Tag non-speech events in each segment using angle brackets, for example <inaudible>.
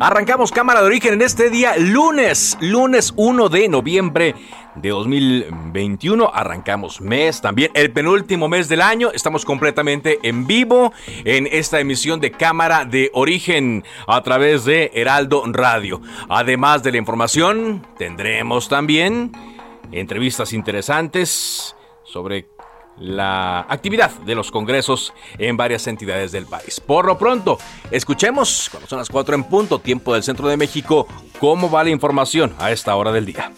Arrancamos Cámara de Origen en este día, lunes, lunes 1 de noviembre de 2021. Arrancamos mes también, el penúltimo mes del año. Estamos completamente en vivo en esta emisión de Cámara de Origen a través de Heraldo Radio. Además de la información, tendremos también entrevistas interesantes sobre la actividad de los congresos en varias entidades del país. Por lo pronto, escuchemos, cuando son las 4 en punto, tiempo del centro de México, cómo va la información a esta hora del día.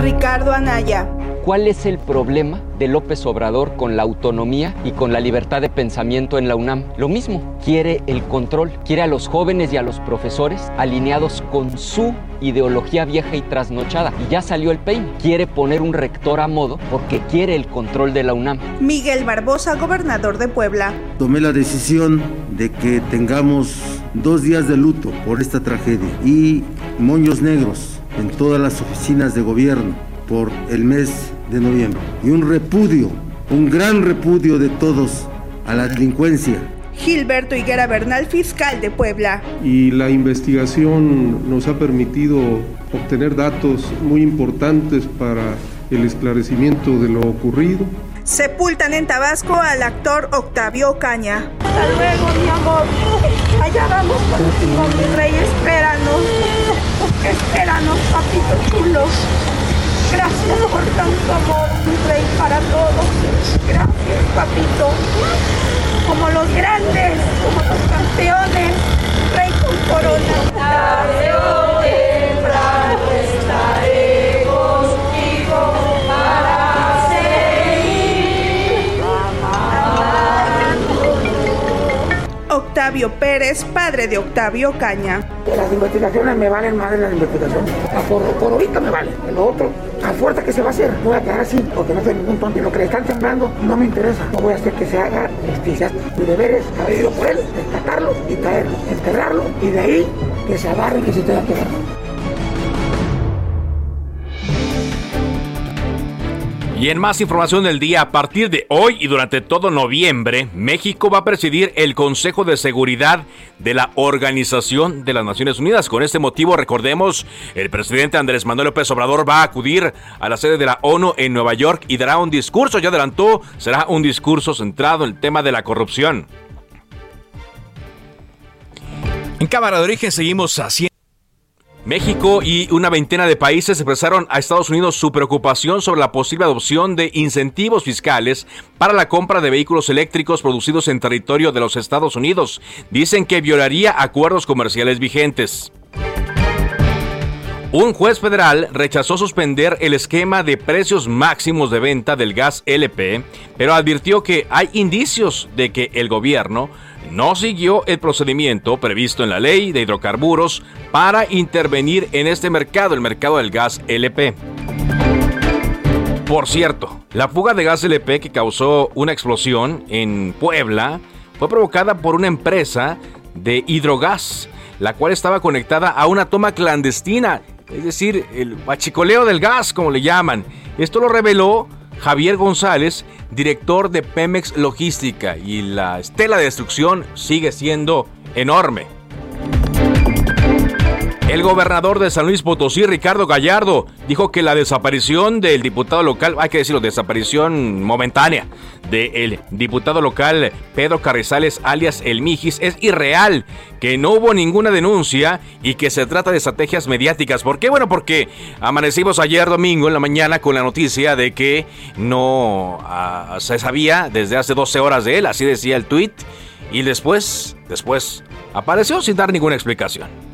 Ricardo Anaya. ¿Cuál es el problema de López Obrador con la autonomía y con la libertad de pensamiento en la UNAM? Lo mismo, quiere el control, quiere a los jóvenes y a los profesores alineados con su ideología vieja y trasnochada. Y ya salió el peine. Quiere poner un rector a modo porque quiere el control de la UNAM. Miguel Barbosa, gobernador de Puebla. Tomé la decisión de que tengamos dos días de luto por esta tragedia y moños negros en todas las oficinas de gobierno por el mes de noviembre. Y un repudio, un gran repudio de todos a la delincuencia. Gilberto Higuera Bernal, fiscal de Puebla. Y la investigación nos ha permitido obtener datos muy importantes para el esclarecimiento de lo ocurrido. Sepultan en Tabasco al actor Octavio Caña. Hasta luego, mi amor. Allá vamos contigo, mi rey. Espéranos. Espéranos, papito chulo. Gracias por tanto amor, mi rey, para todos. Gracias, papito. Como los grandes, como los campeones, Pérez, padre de Octavio Caña. Las investigaciones me valen más de las investigaciones. Por, por ahorita me vale. Lo otro, a fuerza que se va a hacer, voy a quedar así, porque no soy ningún tonto. Lo que le están sembrando no me interesa. No voy a hacer que se haga justicia. Mi deber es haber ido por él, rescatarlo y traerlo, enterrarlo y de ahí que se agarre y que se tenga que dar. Y en más información del día, a partir de hoy y durante todo noviembre, México va a presidir el Consejo de Seguridad de la Organización de las Naciones Unidas. Con este motivo, recordemos, el presidente Andrés Manuel López Obrador va a acudir a la sede de la ONU en Nueva York y dará un discurso, ya adelantó, será un discurso centrado en el tema de la corrupción. En Cámara de Origen seguimos haciendo... México y una veintena de países expresaron a Estados Unidos su preocupación sobre la posible adopción de incentivos fiscales para la compra de vehículos eléctricos producidos en territorio de los Estados Unidos. Dicen que violaría acuerdos comerciales vigentes. Un juez federal rechazó suspender el esquema de precios máximos de venta del gas LP, pero advirtió que hay indicios de que el gobierno no siguió el procedimiento previsto en la ley de hidrocarburos para intervenir en este mercado, el mercado del gas LP. Por cierto, la fuga de gas LP que causó una explosión en Puebla fue provocada por una empresa de hidrogas. la cual estaba conectada a una toma clandestina, es decir, el bachicoleo del gas, como le llaman. Esto lo reveló Javier González, director de Pemex Logística, y la estela de destrucción sigue siendo enorme. El gobernador de San Luis Potosí, Ricardo Gallardo, dijo que la desaparición del diputado local, hay que decirlo, desaparición momentánea del diputado local Pedro Carrizales, alias El Mijis, es irreal, que no hubo ninguna denuncia y que se trata de estrategias mediáticas. ¿Por qué? Bueno, porque amanecimos ayer domingo en la mañana con la noticia de que no ah, se sabía desde hace 12 horas de él, así decía el tweet, y después, después, apareció sin dar ninguna explicación.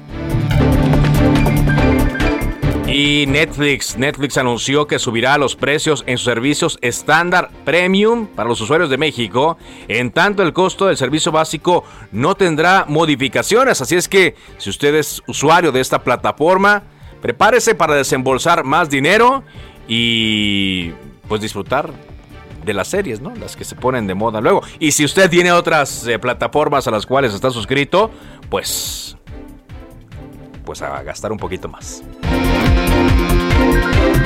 Y Netflix, Netflix anunció que subirá los precios en sus servicios estándar premium para los usuarios de México, en tanto el costo del servicio básico no tendrá modificaciones, así es que si usted es usuario de esta plataforma, prepárese para desembolsar más dinero y pues disfrutar de las series, ¿no? Las que se ponen de moda luego. Y si usted tiene otras eh, plataformas a las cuales está suscrito, pues pues a gastar un poquito más. thank you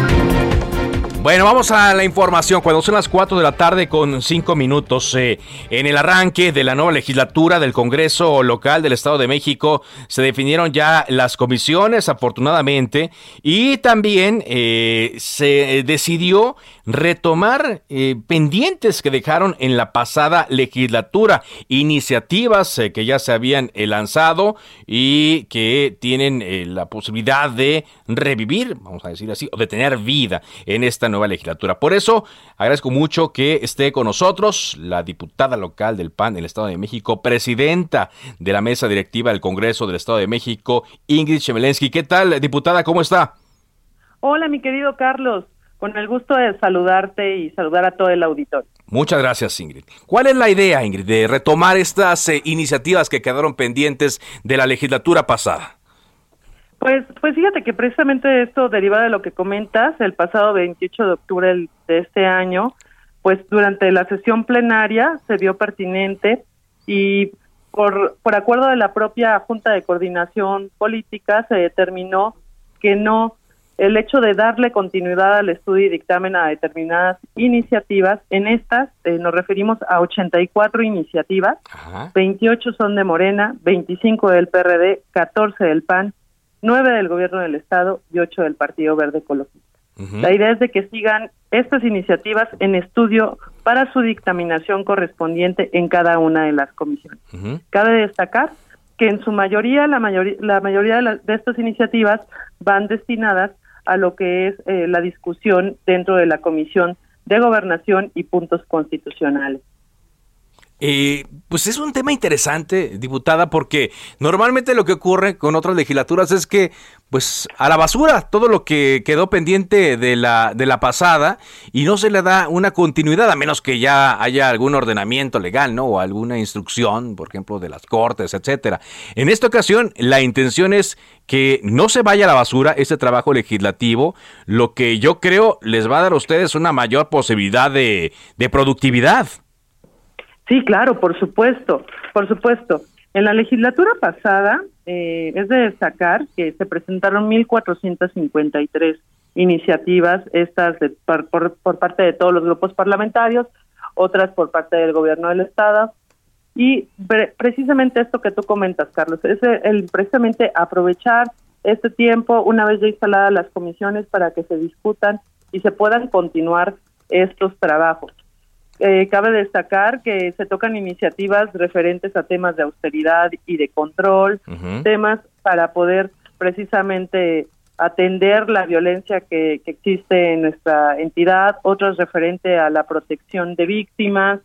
Bueno, vamos a la información. Cuando son las 4 de la tarde con 5 minutos, eh, en el arranque de la nueva legislatura del Congreso local del Estado de México, se definieron ya las comisiones, afortunadamente, y también eh, se decidió retomar eh, pendientes que dejaron en la pasada legislatura, iniciativas que ya se habían lanzado y que tienen la posibilidad de revivir, vamos a decir así, o de tener vida en esta nueva legislatura. Por eso agradezco mucho que esté con nosotros la diputada local del PAN en el Estado de México, presidenta de la mesa directiva del Congreso del Estado de México, Ingrid Chemelensky. ¿Qué tal, diputada? ¿Cómo está? Hola, mi querido Carlos. Con el gusto de saludarte y saludar a todo el auditorio. Muchas gracias, Ingrid. ¿Cuál es la idea, Ingrid, de retomar estas eh, iniciativas que quedaron pendientes de la legislatura pasada? Pues, pues fíjate que precisamente esto deriva de lo que comentas, el pasado 28 de octubre de este año, pues durante la sesión plenaria se vio pertinente y por, por acuerdo de la propia Junta de Coordinación Política se determinó que no. El hecho de darle continuidad al estudio y dictamen a determinadas iniciativas, en estas eh, nos referimos a 84 iniciativas, 28 son de Morena, 25 del PRD, 14 del PAN, nueve del gobierno del estado y ocho del Partido Verde Ecologista. La idea es de que sigan estas iniciativas en estudio para su dictaminación correspondiente en cada una de las comisiones. Cabe destacar que en su mayoría, la mayoría, la mayoría de, estas iniciativas van destinadas a lo que es eh, la discusión dentro de la Comisión de Gobernación y Puntos Constitucionales. Eh, pues es un tema interesante, diputada, porque normalmente lo que ocurre con otras legislaturas es que, pues, a la basura todo lo que quedó pendiente de la, de la pasada y no se le da una continuidad, a menos que ya haya algún ordenamiento legal, ¿no? O alguna instrucción, por ejemplo, de las cortes, etcétera. En esta ocasión, la intención es que no se vaya a la basura este trabajo legislativo, lo que yo creo les va a dar a ustedes una mayor posibilidad de, de productividad. Sí, claro, por supuesto, por supuesto. En la legislatura pasada eh, es de destacar que se presentaron 1.453 iniciativas, estas de, por, por, parte de todos los grupos parlamentarios, otras por parte del gobierno del Estado. Y precisamente esto que tú comentas, Carlos, es el precisamente aprovechar este tiempo, una vez ya instaladas las comisiones, para que se discutan y se puedan continuar estos trabajos. Eh, cabe destacar que se tocan iniciativas referentes a temas de austeridad y de control, temas para poder precisamente atender la violencia que, existe en nuestra entidad, otras referentes a la protección de víctimas,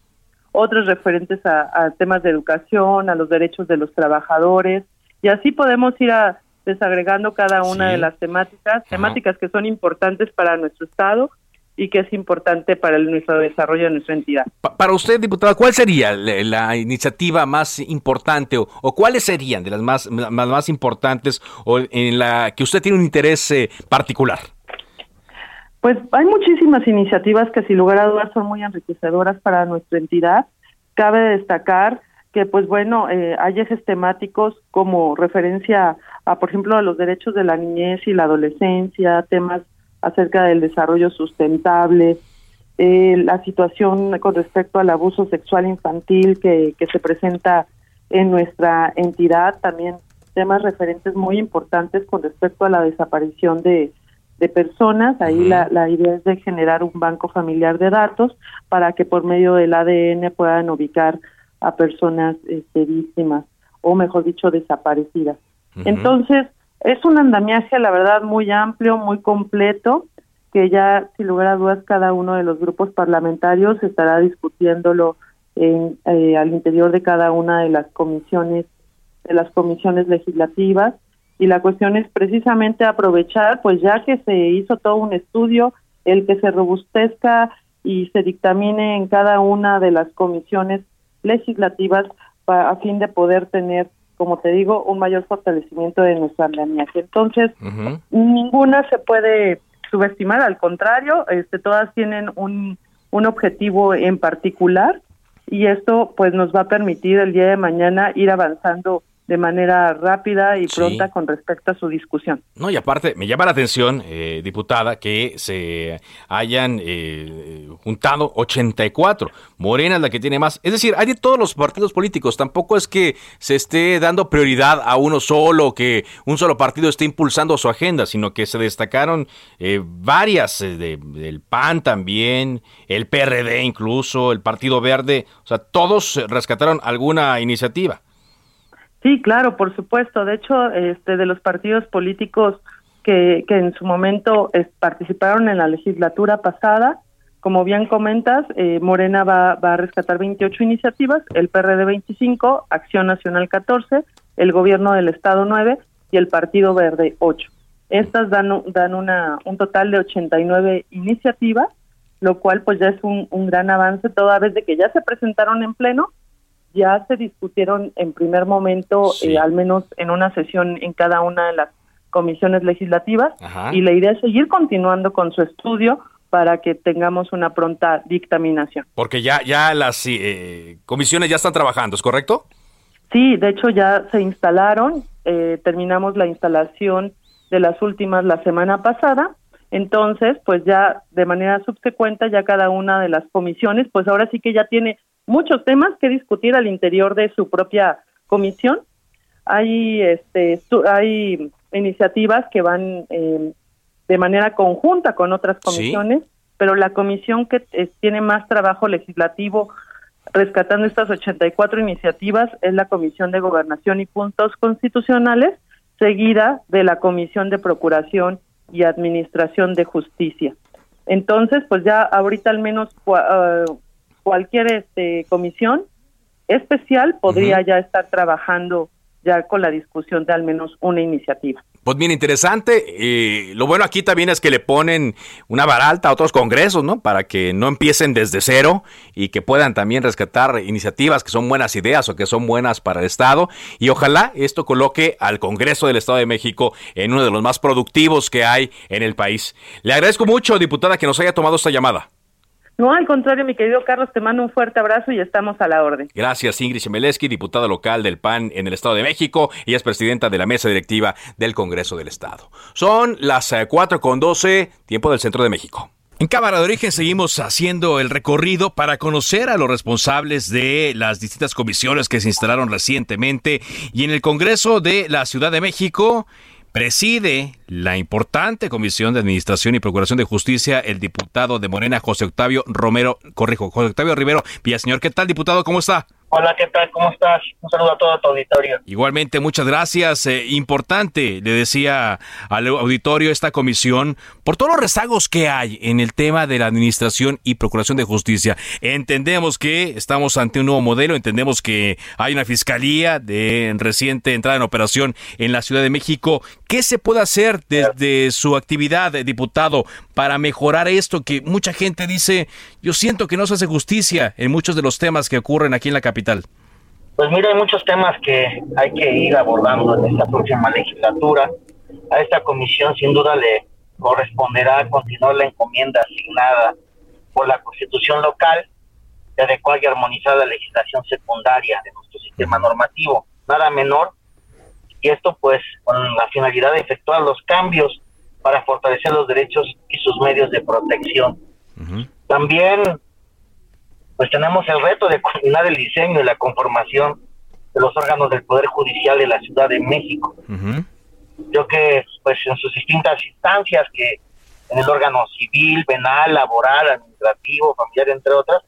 otros referentes a, temas de educación, a los derechos de los trabajadores, y así podemos ir a, desagregando cada una de las temáticas, temáticas que son importantes para nuestro Estado y que es importante para el, nuestro desarrollo de nuestra entidad. para usted, diputada, ¿cuál sería la, iniciativa más importante o, cuáles serían de las más, más, importantes o en la que usted tiene un interés eh, particular? Pues hay muchísimas iniciativas que sin lugar a dudas son muy enriquecedoras para nuestra entidad. Cabe destacar que pues bueno, eh, hay ejes temáticos como referencia a, por ejemplo, a los derechos de la niñez y la adolescencia, temas acerca del desarrollo sustentable, eh, la situación con respecto al abuso sexual infantil que, que se presenta en nuestra entidad, también temas referentes muy importantes con respecto a la desaparición de, de personas. Ahí la, la idea es de generar un banco familiar de datos para que por medio del ADN puedan ubicar a personas este, víctimas o mejor dicho desaparecidas. Entonces, es un andamiaje, la verdad, muy amplio, muy completo, que ya, sin lugar a dudas, cada uno de los grupos parlamentarios estará discutiéndolo en, eh, al interior de cada una de las comisiones de las comisiones legislativas. Y la cuestión es precisamente aprovechar, pues ya que se hizo todo un estudio, el que se robustezca y se dictamine en cada una de las comisiones legislativas a fin de poder tener, como te digo, un mayor fortalecimiento de nuestra andamiaje. Entonces, ninguna se puede subestimar, al contrario, este, todas tienen un, un objetivo en particular y esto pues nos va a permitir el día de mañana ir avanzando de manera rápida y pronta con respecto a su discusión. No, y aparte, me llama la atención, eh, diputada, que se hayan eh, juntado 84. Morena es la que tiene más. Es decir, hay de todos los partidos políticos. Tampoco es que se esté dando prioridad a uno solo, que un solo partido esté impulsando su agenda, sino que se destacaron eh, varias, del PAN también, el PRD incluso, el Partido Verde. O sea, todos rescataron alguna iniciativa. Sí, claro, por supuesto. De hecho, este, de los partidos políticos que, que en su momento participaron en la legislatura pasada, como bien comentas, eh, Morena va, va a rescatar 28 iniciativas, el PRD 25, Acción Nacional 14, el Gobierno del Estado 9 y el Partido Verde 8. Estas dan, dan una, un total de 89 iniciativas, lo cual pues ya es un, un gran avance toda vez de que ya se presentaron en pleno ya se discutieron en primer momento, eh, al menos en una sesión en cada una de las comisiones legislativas, y la idea es seguir continuando con su estudio para que tengamos una pronta dictaminación. Porque ya, ya las eh, comisiones ya están trabajando, ¿es correcto? Sí, de hecho ya se instalaron, eh, terminamos la instalación de las últimas la semana pasada, entonces pues ya de manera subsecuente ya cada una de las comisiones pues ahora sí que ya tiene muchos temas que discutir al interior de su propia comisión. Hay, este, hay iniciativas que van eh, de manera conjunta con otras comisiones, pero la comisión que eh, tiene más trabajo legislativo rescatando estas 84 iniciativas es la Comisión de Gobernación y Puntos Constitucionales, seguida de la Comisión de Procuración y Administración de Justicia. Entonces, pues ya ahorita al menos uh, cualquier este, comisión especial podría ya estar trabajando ya con la discusión de al menos una iniciativa. Pues bien interesante. y lo bueno aquí también es que le ponen una vara alta a otros congresos, ¿no? Para que no empiecen desde cero y que puedan también rescatar iniciativas que son buenas ideas o que son buenas para el Estado. Y ojalá esto coloque al Congreso del Estado de México en uno de los más productivos que hay en el país. Le agradezco mucho, diputada, que nos haya tomado esta llamada. No, al contrario, mi querido Carlos, te mando un fuerte abrazo y estamos a la orden. Gracias, Ingrid Chemeleski, diputada local del PAN en el Estado de México y es presidenta de la mesa directiva del Congreso del Estado. Son las 4 eh, con 12, tiempo del Centro de México. En Cámara de Origen seguimos haciendo el recorrido para conocer a los responsables de las distintas comisiones que se instalaron recientemente y en el Congreso de la Ciudad de México preside la importante Comisión de Administración y Procuración de Justicia el diputado de Morena, José Octavio Romero, corrijo, José Octavio Rivero Villaseñor. ¿Qué tal, diputado? ¿Cómo está? Hola, ¿qué tal? ¿Cómo estás? Un saludo a todo tu auditorio. Igualmente, muchas gracias. Eh, importante, le decía al auditorio esta comisión, por todos los rezagos que hay en el tema de la administración y procuración de justicia. Entendemos que estamos ante un nuevo modelo, entendemos que hay una fiscalía de reciente entrada en operación en la Ciudad de México. ¿Qué se puede hacer desde su actividad, diputado, para mejorar esto que mucha gente dice, yo siento que no se hace justicia en muchos de los temas que ocurren aquí en la capital? Pues mira, hay muchos temas que hay que ir abordando en esta próxima legislatura. A esta comisión sin duda le corresponderá continuar la encomienda asignada por la constitución local de adecuar y armonizar la legislación secundaria de nuestro sistema normativo, nada menor, y esto pues con la finalidad de efectuar los cambios para fortalecer los derechos y sus medios de protección. También pues tenemos el reto de coordinar el diseño y la conformación de los órganos del Poder Judicial de la Ciudad de México. Yo que pues en sus distintas instancias que en el órgano civil, penal, laboral, administrativo, familiar, entre otras,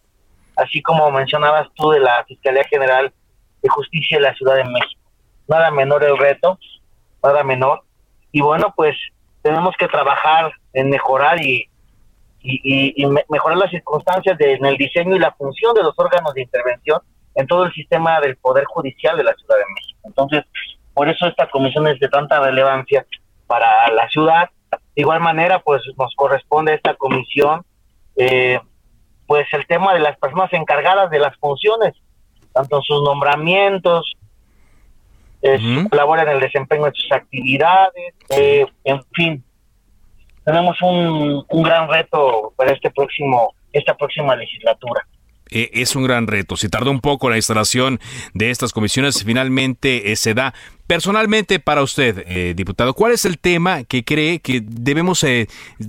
así como mencionabas tú de la Fiscalía General de Justicia de la Ciudad de México. Nada menor el reto, nada menor. Y bueno, pues tenemos que trabajar en mejorar y, y, mejorar las circunstancias de, en el diseño y la función de los órganos de intervención en todo el sistema del Poder Judicial de la Ciudad de México. Entonces, por eso esta comisión es de tanta relevancia para la ciudad. De igual manera, pues nos corresponde a esta comisión eh, pues el tema de las personas encargadas de las funciones, tanto sus nombramientos, eh, en el desempeño de sus actividades, eh, en fin, tenemos un, un gran reto para este próximo, esta próxima legislatura. Eh, es un gran reto. Si tardó un poco la instalación de estas comisiones, finalmente eh, se da. Personalmente, para usted, eh, diputado, ¿cuál es el tema que cree que debemos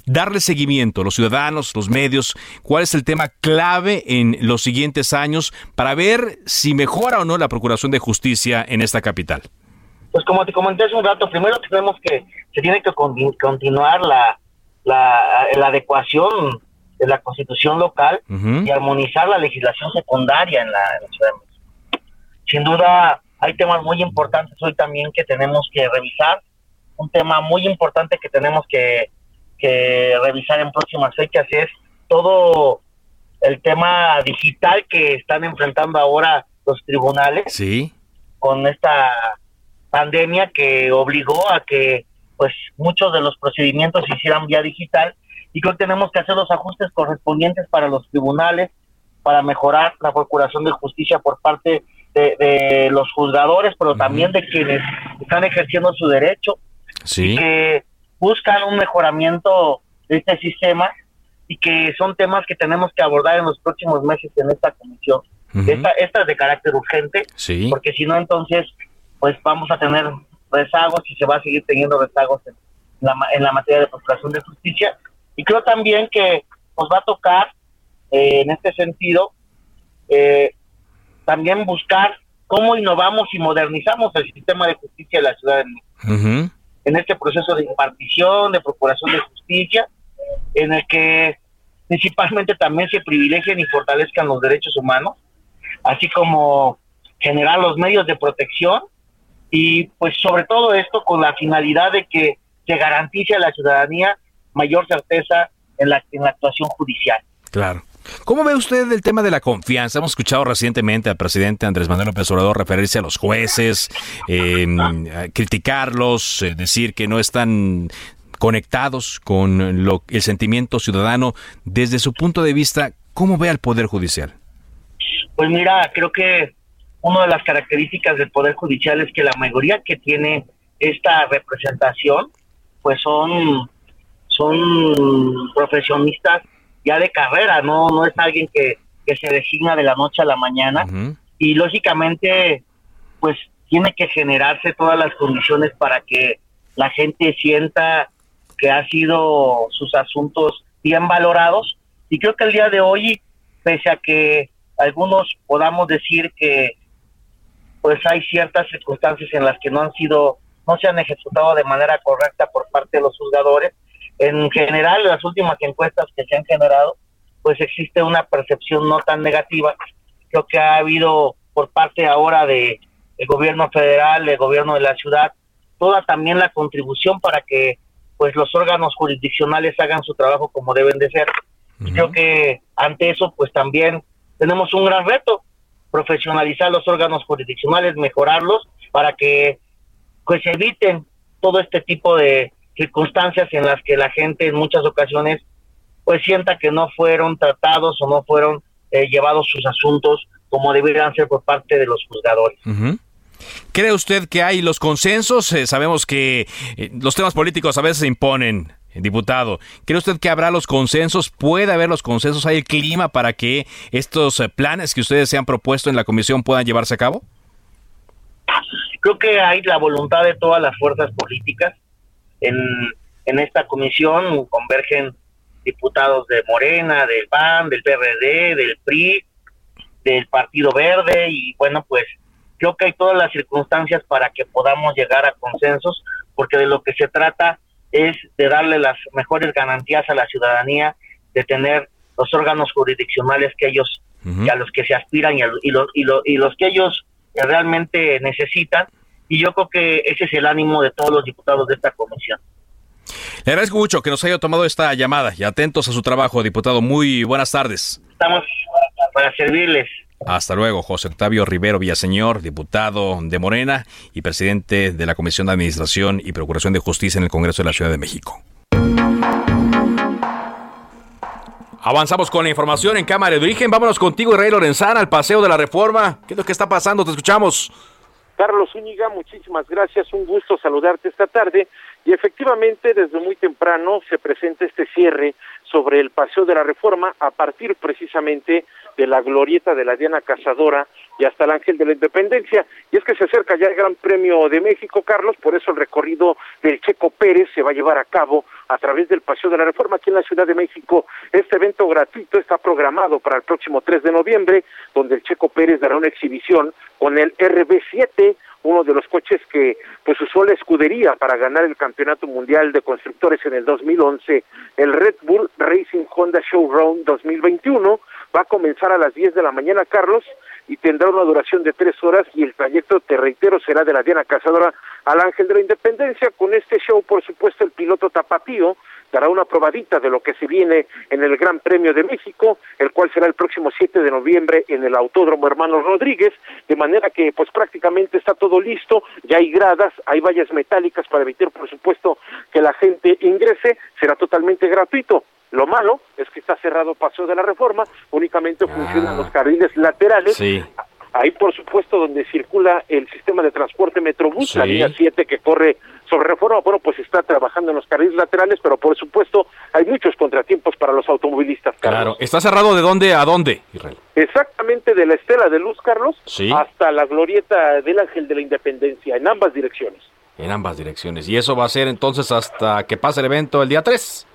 darle seguimiento, los ciudadanos, los medios? ¿Cuál es el tema clave en los siguientes años para ver si mejora o no la Procuración de Justicia en esta capital? Pues como te comenté hace un rato, primero tenemos que, se tiene que continuar la, la, la adecuación de la constitución local y armonizar la legislación secundaria en la, Ciudad de México. Sin duda, hay temas muy importantes hoy también que tenemos que revisar. Un tema muy importante que tenemos que, revisar en próximas fechas es todo el tema digital que están enfrentando ahora los tribunales. Sí. Con esta pandemia que obligó a que pues muchos de los procedimientos se hicieran vía digital y creo que tenemos que hacer los ajustes correspondientes para los tribunales, para mejorar la procuración de justicia por parte de, los juzgadores, pero también de quienes están ejerciendo su derecho, sí. que buscan un mejoramiento de este sistema y que son temas que tenemos que abordar en los próximos meses en esta comisión. esta, esta, es de carácter urgente, sí. porque si no, entonces, pues vamos a tener rezagos y se va a seguir teniendo rezagos en la, en la materia de procuración de justicia y creo también que nos va a tocar, eh, en este sentido, eh, también buscar cómo innovamos y modernizamos el sistema de justicia de la ciudad de México. En este proceso de impartición, de procuración de justicia, en el que principalmente también se privilegien y fortalezcan los derechos humanos, así como generar los medios de protección y pues sobre todo esto con la finalidad de que se garantice a la ciudadanía mayor certeza en la, en la actuación judicial. Claro. ¿Cómo ve usted el tema de la confianza? Hemos escuchado recientemente al presidente Andrés Manuel López referirse a los jueces, em, criticarlos, eh, decir que no están conectados con lo, el sentimiento ciudadano. Desde su punto de vista, ¿cómo ve al Poder Judicial? Pues mira, creo que una de las características del Poder Judicial es que la mayoría que tiene esta representación, pues son son profesionistas ya de carrera, no, no es alguien que, se designa de la noche a la mañana. Y lógicamente pues tiene que generarse todas las condiciones para que la gente sienta que ha sido sus asuntos bien valorados. Y creo que el día de hoy pese a que algunos podamos decir que pues hay ciertas circunstancias en las que no han sido no se han ejecutado de manera correcta por parte de los juzgadores en general, las últimas encuestas que se han generado, pues existe una percepción no tan negativa. Creo que ha habido por parte ahora de el gobierno federal, el gobierno de la ciudad, toda también la contribución para que pues los órganos jurisdiccionales hagan su trabajo como deben de ser. Creo que ante eso pues también tenemos un gran reto, profesionalizar los órganos jurisdiccionales, mejorarlos para que pues eviten todo este tipo de circunstancias en las que la gente en muchas ocasiones pues sienta que no fueron tratados o no fueron eh, llevados sus asuntos como deberían ser por parte de los juzgadores. ¿Cree usted que hay los consensos? Eh, sabemos que eh, los temas políticos a veces se imponen diputado. ¿Cree usted que habrá los consensos? ¿Puede haber los consensos? ¿Hay el clima para que estos eh, planes que ustedes se han propuesto en la comisión puedan llevarse a cabo? Creo que hay la voluntad de todas las fuerzas políticas. En, en esta comisión convergen diputados de Morena, del PAN, del PRD, del PRI, del Partido Verde y bueno, pues creo que hay todas las circunstancias para que podamos llegar a consensos, porque de lo que se trata es de darle las mejores garantías a la ciudadanía, de tener los órganos jurisdiccionales que ellos, a los que se aspiran y, y, los, y, y los que ellos realmente necesitan. Y yo creo que ese es el ánimo de todos los diputados de esta comisión. Le agradezco mucho que nos haya tomado esta llamada y atentos a su trabajo, diputado. Muy buenas tardes. Estamos para servirles. Hasta luego, José Octavio Rivero Villaseñor, diputado de Morena y presidente de la Comisión de Administración y Procuración de Justicia en el Congreso de la Ciudad de México. Avanzamos con la información en Cámara de Origen. Vámonos contigo, Israel Lorenzana, al Paseo de la Reforma. ¿Qué es lo que está pasando? Te escuchamos. Carlos Zúñiga, muchísimas gracias. Un gusto saludarte esta tarde. Y efectivamente, desde muy temprano se presenta este cierre sobre el Paseo de la Reforma a partir precisamente de la glorieta de la Diana Cazadora y hasta el Ángel de la Independencia. Y es que se acerca ya el Gran Premio de México, Carlos, por eso el recorrido del Checo Pérez se va a llevar a cabo a través del Paseo de la Reforma aquí en la Ciudad de México. Este evento gratuito está programado para el próximo 3 de noviembre, donde el Checo Pérez dará una exhibición con el RB7, uno de los coches que pues usó la escudería para ganar el Campeonato Mundial de Constructores en el 2011, el Red Bull Racing Honda Showroom 2021 va a comenzar a las 10 de la mañana, Carlos, y tendrá una duración de tres horas y el trayecto, te reitero, será de la Diana Cazadora al Ángel de la Independencia. Con este show, por supuesto, el piloto Tapatío dará una probadita de lo que se viene en el Gran Premio de México, el cual será el próximo 7 de noviembre en el Autódromo Hermanos Rodríguez, de manera que pues prácticamente está todo listo, ya hay gradas, hay vallas metálicas para evitar por supuesto que la gente ingrese, será totalmente gratuito. Lo malo es que está cerrado Paseo de la Reforma, únicamente funcionan los carriles laterales. Ahí, por supuesto, donde circula el sistema de transporte Metrobús, la línea 7 que corre sobre Reforma, bueno, pues está trabajando en los carriles laterales, pero por supuesto hay muchos contratiempos para los automovilistas, Carlos. Claro, ¿está cerrado de dónde a dónde, Israel? Exactamente de la Estela de Luz, Carlos, hasta la glorieta del Ángel de la Independencia, en ambas direcciones. En ambas direcciones. ¿Y eso va a ser entonces hasta que pase el evento el día 3?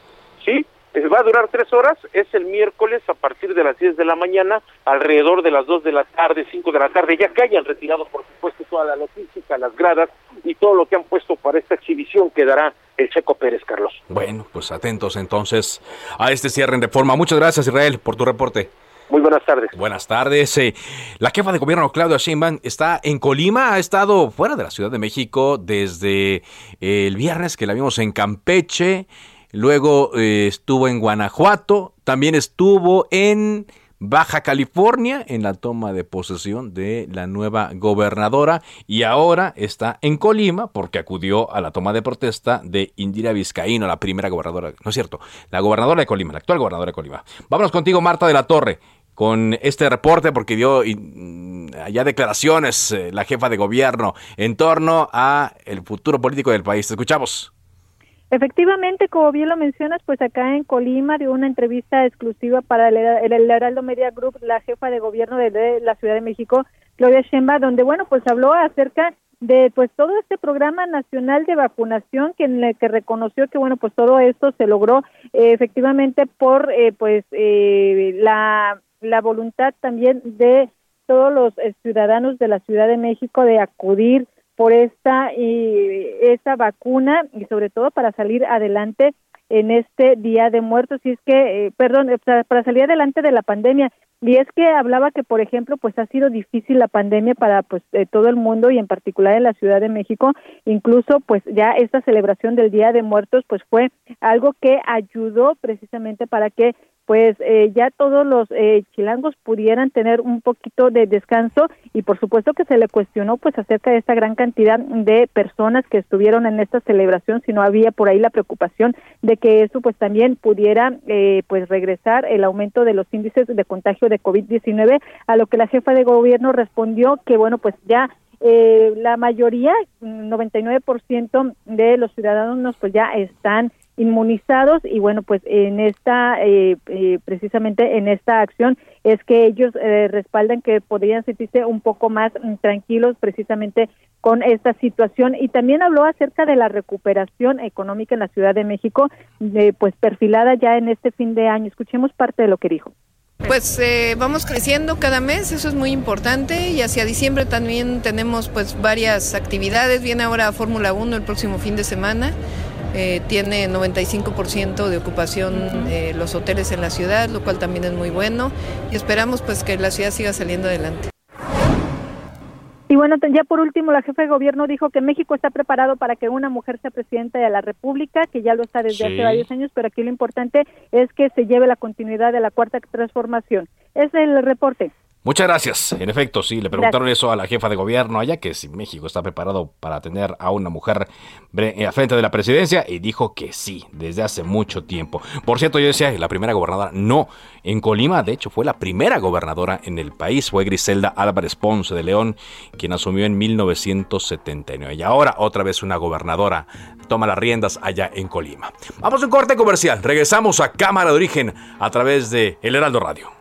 Sí, va a durar tres horas, es el miércoles a partir de las 10 de la mañana, alrededor de las 2 de la tarde, 5 de la tarde, ya que hayan retirado, por supuesto, toda la logística, las gradas y todo lo que han puesto para esta exhibición que dará el Checo Pérez, Carlos. Bueno, pues atentos entonces a este cierre en reforma. Muchas gracias, Israel, por tu reporte. Muy buenas tardes. Buenas tardes. Eh, la jefa de gobierno, Claudia Sheinbaum, está en Colima, ha estado fuera de la Ciudad de México desde el viernes que la vimos en Campeche luego eh, estuvo en Guanajuato, también estuvo en Baja California en la toma de posesión de la nueva gobernadora y ahora está en Colima porque acudió a la toma de protesta de Indira Vizcaíno, la primera gobernadora, no es cierto, la gobernadora de Colima, la actual gobernadora de Colima. Vámonos contigo, Marta de la Torre, con este reporte porque dio mm, ya declaraciones eh, la jefa de gobierno en torno a el futuro político del país. Te escuchamos. Efectivamente, como bien lo mencionas, pues acá en Colima dio una entrevista exclusiva para el, Heraldo Media Group, la jefa de gobierno de, la Ciudad de México, Claudia Sheinbaum, donde bueno, pues habló acerca de pues todo este programa nacional de vacunación que en el que reconoció que bueno pues todo esto se logró eh, efectivamente por eh, pues eh, la la voluntad también de todos los ciudadanos de la Ciudad de México de acudir por esta y esta vacuna y sobre todo para salir adelante en este Día de Muertos. Y es que eh, perdón para salir adelante de la pandemia. Y es que hablaba que por ejemplo pues ha sido difícil la pandemia para pues eh, todo el mundo y en particular en la Ciudad de México. Incluso pues ya esta celebración del Día de Muertos pues fue algo que ayudó precisamente para que pues eh, ya todos los eh, chilangos pudieran tener un poquito de descanso y por supuesto que se le cuestionó pues acerca de esta gran cantidad de personas que estuvieron en esta celebración si no había por ahí la preocupación de que eso pues también pudiera eh, pues regresar el aumento de los índices de contagio de COVID-19 a lo que la jefa de gobierno respondió que bueno pues ya la mayoría 99% de los ciudadanos pues ya están inmunizados y bueno, pues en esta, eh, eh, precisamente en esta acción es que ellos eh, respaldan que podrían sentirse un poco más mm, tranquilos precisamente con esta situación y también habló acerca de la recuperación económica en la Ciudad de México, pues perfilada ya en este fin de año. Escuchemos parte de lo que dijo. Pues eh, vamos creciendo cada mes, eso es muy importante y hacia diciembre también tenemos pues varias actividades. Viene ahora Fórmula 1 el próximo fin de semana. Eh, tiene 95% de ocupación eh, los hoteles en la ciudad, lo cual también es muy bueno y esperamos pues que la ciudad siga saliendo adelante. Y bueno, ya por último, la jefa de gobierno dijo que México está preparado para que una mujer sea presidenta de la República, que ya lo está desde hace varios años, pero aquí lo importante es que se lleve la continuidad de la cuarta transformación. Es el reporte. Muchas gracias. En efecto, sí, le preguntaron eso a la jefa de gobierno allá, que si México está preparado para tener a una mujer eh, a frente de la presidencia, y dijo que sí, desde hace mucho tiempo. Por cierto, yo decía, la primera gobernadora, no, en Colima, de hecho, fue la primera gobernadora en el país, fue Griselda Álvarez Ponce de León, quien asumió en 1979. Y ahora, otra vez una gobernadora toma las riendas allá en Colima. Vamos a un corte comercial, regresamos a Cámara de Origen a través de El Heraldo Radio.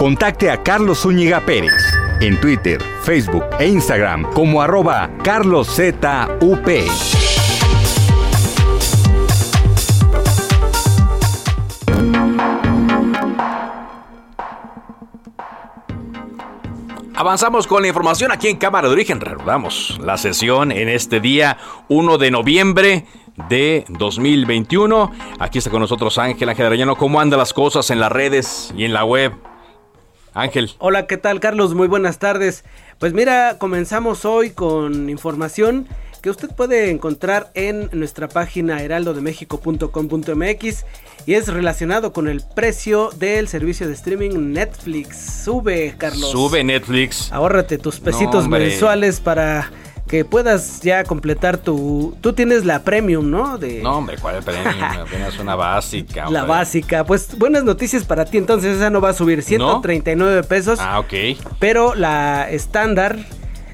Contacte a Carlos Zúñiga Pérez en Twitter, Facebook e Instagram como arroba carloszup. Avanzamos con la información aquí en Cámara de Origen. Reanudamos la sesión en este día 1 de noviembre de 2021. Aquí está con nosotros Ángel Ángel Arellano. ¿Cómo andan las cosas en las redes y en la web? Ángel. Hola, ¿qué tal Carlos? Muy buenas tardes. Pues mira, comenzamos hoy con información que usted puede encontrar en nuestra página heraldodemexico.com.mx y es relacionado con el precio del servicio de streaming Netflix. Sube, Carlos. Sube Netflix. Ahórrate tus pesitos mensuales para que puedas ya completar tu... Tú tienes la premium, ¿no? De... No, hombre, ¿cuál es premium? <laughs> Apenas una básica. La básica. Pues buenas noticias para ti. Entonces esa no va a subir 139 pesos. Ah, ok. Pero la estándar...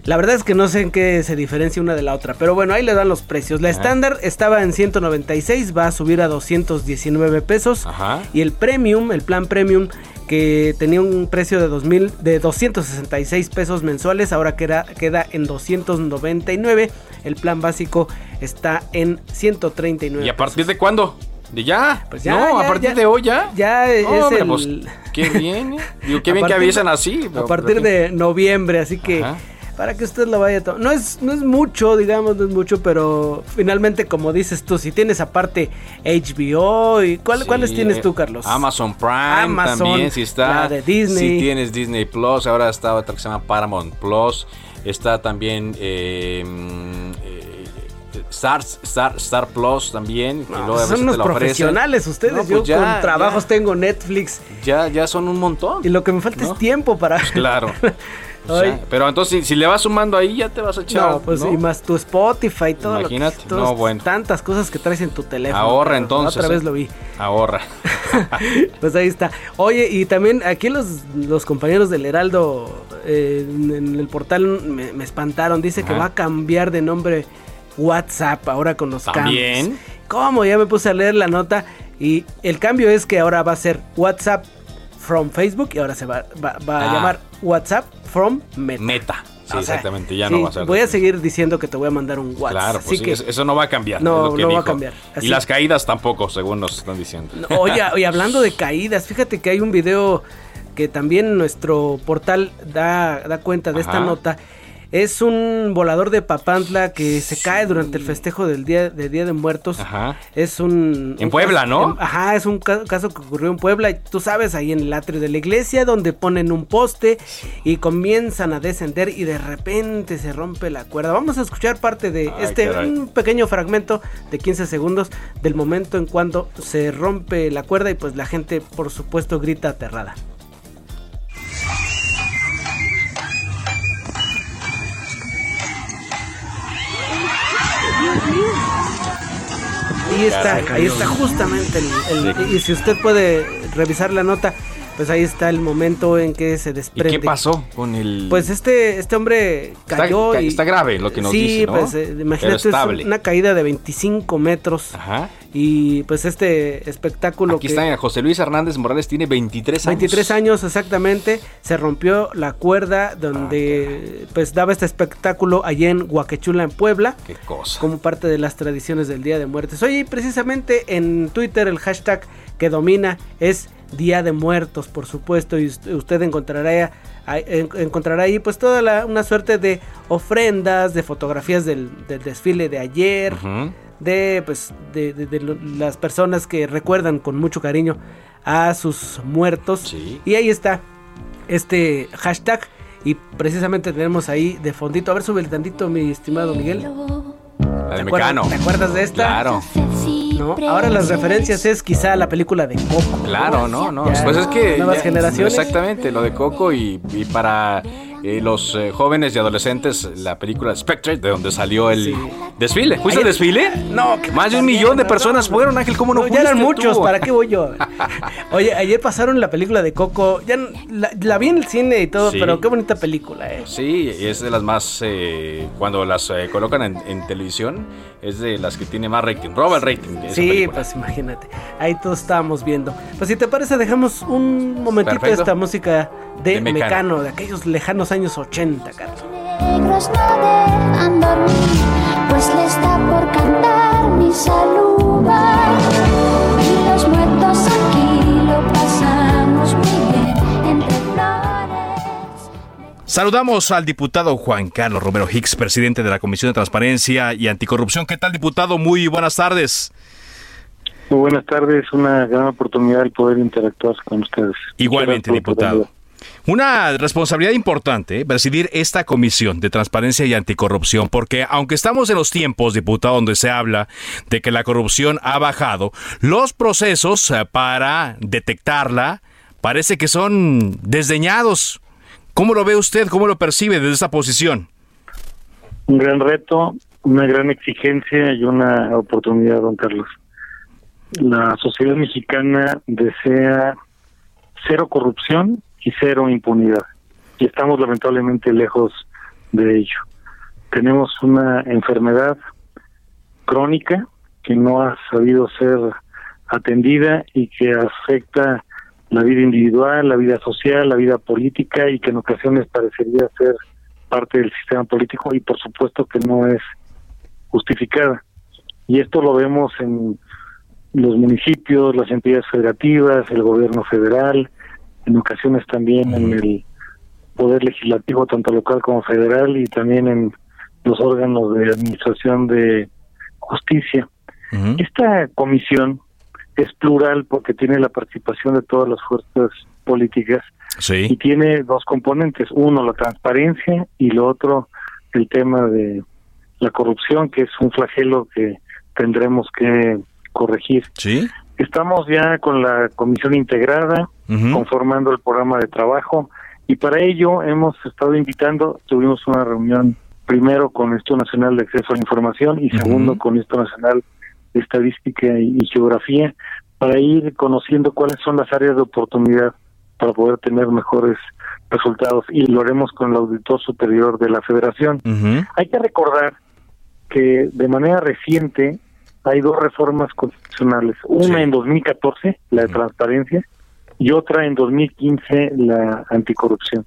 La verdad es que no sé en qué se diferencia una de la otra, pero bueno, ahí le dan los precios. La estándar estaba en 196, va a subir a 219 pesos. Ajá. Y el premium, el plan premium, que tenía un precio de 2000 de 266 pesos mensuales, ahora queda, queda en 299. El plan básico está en 139. ¿Y a partir de cuándo? ¿De ya? Pues ya. No, a partir de hoy ya. Ya es el... Pues, qué bien. ¿eh? Digo, qué <laughs> bien que avisan así. A partir de noviembre, así que para que usted lo vaya todo. No es, no es mucho, digamos, no es mucho, pero finalmente, como dices tú, si tienes aparte HBO y ¿cuáles tienes tú, Carlos? Amazon Prime también, si está. de Disney. Si tienes Disney Plus, ahora está otra que se llama Paramount Plus. Está también eh, eh, Star, Star, Plus también. son unos profesionales ustedes. Yo pues con trabajos tengo Netflix. Ya, ya son un montón. Y lo que me falta es tiempo para. Pues claro. <laughs> pero entonces, si, le vas sumando ahí, ya te vas a echar. No, pues y más tu Spotify, todo Imagínate, no, bueno. Tantas cosas que traes en tu teléfono. Ahorra entonces. Otra vez lo vi. Ahorra. <laughs> pues ahí está. Oye, y también aquí los, los compañeros del Heraldo eh, en, el portal me, espantaron. Dice que va a cambiar de nombre WhatsApp ahora con los cambios. ¿Cómo? Ya me puse a leer la nota. Y el cambio es que ahora va a ser WhatsApp from Facebook y ahora se va, va, a ah. llamar WhatsApp from Meta. Meta. Sí, exactamente, ya no va a ser. Voy a seguir diciendo que te voy a mandar un WhatsApp. Claro, pues que eso no va a cambiar. No, no va a cambiar. Y las caídas tampoco, según nos están diciendo. oye, oye, hablando de caídas, fíjate que hay un video que también nuestro portal da, da cuenta de esta nota. Es un volador de Papantla que se cae durante el festejo del día de Día de Muertos. Ajá. Es un... En Puebla, ¿no? ajá, es un caso que ocurrió en Puebla. Tú sabes, ahí en el atrio de la iglesia, donde ponen un poste y comienzan a descender y de repente se rompe la cuerda. Vamos a escuchar parte de este, un pequeño fragmento de 15 segundos del momento en cuando se rompe la cuerda y pues la gente, por supuesto, grita aterrada. Ahí está, ahí está justamente el, y si usted puede revisar la nota, pues ahí está el momento en que se desprende. ¿Y qué pasó con el...? Pues este, este hombre cayó está, y... Está grave lo que nos dice, Sí, pues eh, imagínate, es una caída de 25 metros. Ajá. Y pues este espectáculo Aquí está, José Luis Hernández Morales tiene 23 años. 23 años exactamente. Se rompió la cuerda donde ah, pues daba este espectáculo allá en Huaquechula, en Puebla. Qué cosa. Como parte de las tradiciones del Día de Muertes. Oye, precisamente en Twitter el hashtag que domina es Día de Muertos, por supuesto, y usted encontrará, encontrará ahí pues toda la, una suerte de ofrendas, de fotografías del, desfile de ayer, de pues de, las personas que recuerdan con mucho cariño a sus muertos. Y ahí está este hashtag y precisamente tenemos ahí de fondito, a ver sube el tantito mi estimado Miguel. ¿Te, acuerdas, ¿Te acuerdas de esta? Claro. ¿No? Ahora las referencias es quizá la película de Coco. Claro, no, no. pues es que. Nuevas generaciones. Exactamente, lo de Coco y, para eh, los eh, jóvenes y adolescentes la película Spectre, de donde salió el desfile. ¿Fuiste al desfile? No, más de un millón de personas fueron, Ángel, ¿cómo no, Ya eran muchos, ¿para qué voy yo? <laughs> Oye, ayer pasaron la película de Coco, ya la, vi en el cine y todo, pero qué bonita película, ¿eh? Sí, es de las más, eh, cuando las colocan en, televisión, es de las que tiene más rating, roba el rating. sí, pues imagínate, ahí todos estábamos viendo. Pues si te parece, dejamos un momentito de esta música de, Mecano. de aquellos lejanos años 80, Carlos. Negros no dejan dormir, pues le está por cantar mi saluda. Saludamos al diputado Juan Carlos Romero Hicks, presidente de la Comisión de Transparencia y Anticorrupción. ¿Qué tal, diputado? Muy buenas tardes. Muy buenas tardes, una gran oportunidad el poder interactuar con ustedes. Igualmente, diputado. Una responsabilidad importante, ¿eh? presidir esta comisión de transparencia y anticorrupción, porque aunque estamos en los tiempos, diputado, donde se habla de que la corrupción ha bajado, los procesos eh, para detectarla parece que son desdeñados. ¿Cómo lo ve usted? ¿Cómo lo percibe desde esa posición? Un gran reto, una gran exigencia y una oportunidad, don Carlos. La sociedad mexicana desea cero corrupción y cero impunidad. Y estamos lamentablemente lejos de ello. Tenemos una enfermedad crónica que no ha sabido ser atendida y que afecta la vida individual, la vida social, la vida política y que en ocasiones parecería ser parte del sistema político y por supuesto que no es justificada. Y esto lo vemos en los municipios, las entidades federativas, el gobierno federal, en ocasiones también en el poder legislativo, tanto local como federal, y también en los órganos de administración de justicia. Esta comisión es plural porque tiene la participación de todas las fuerzas políticas y tiene dos componentes, uno la transparencia y lo otro el tema de la corrupción, que es un flagelo que tendremos que corregir. Sí. Estamos ya con la comisión integrada, conformando el programa de trabajo, y para ello hemos estado invitando, tuvimos una reunión primero con el Instituto Nacional de Acceso a la Información y segundo con el Instituto Nacional de Estadística y, Geografía, para ir conociendo cuáles son las áreas de oportunidad para poder tener mejores resultados y lo haremos con el auditor superior de la federación. Hay que recordar que de manera reciente hay dos reformas constitucionales, una en 2014, la de transparencia, y otra en 2015, la anticorrupción.